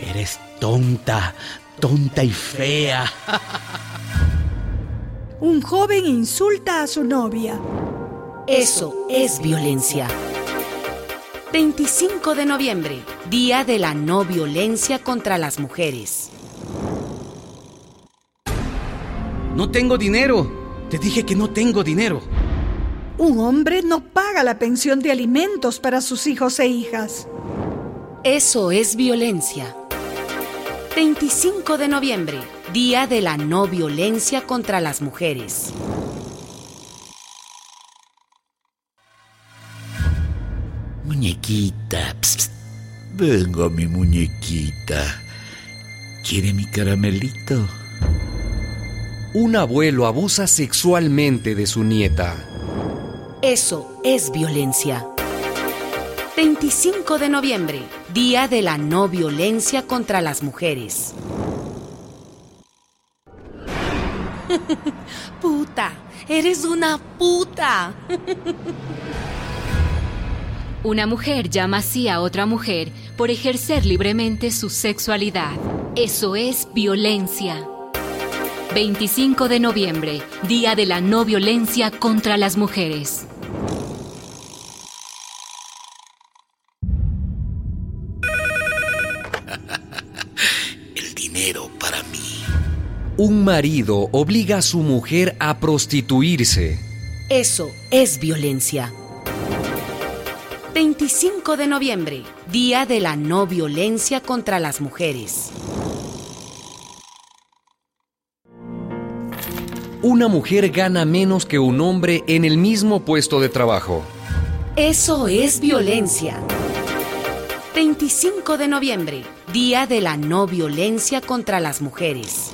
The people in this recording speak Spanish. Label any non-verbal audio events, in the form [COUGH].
Eres tonta, tonta y fea. Un joven insulta a su novia. Eso es violencia. 25 de noviembre, Día de la No Violencia contra las Mujeres. No tengo dinero. Te dije que no tengo dinero. Un hombre no paga la pensión de alimentos para sus hijos e hijas. Eso es violencia. 25 de noviembre, Día de la No Violencia contra las Mujeres. Muñequita, pst. vengo mi muñequita. ¿Quiere mi caramelito? Un abuelo abusa sexualmente de su nieta. Eso es violencia. 25 de noviembre, Día de la No Violencia contra las Mujeres. [LAUGHS] puta, eres una puta. [LAUGHS] Una mujer llama así a otra mujer por ejercer libremente su sexualidad. Eso es violencia. 25 de noviembre, Día de la No Violencia contra las Mujeres. Dinero para mí. Un marido obliga a su mujer a prostituirse. Eso es violencia. 25 de noviembre, Día de la No Violencia contra las Mujeres. Una mujer gana menos que un hombre en el mismo puesto de trabajo. Eso es violencia. 25 de noviembre, Día de la No Violencia contra las Mujeres.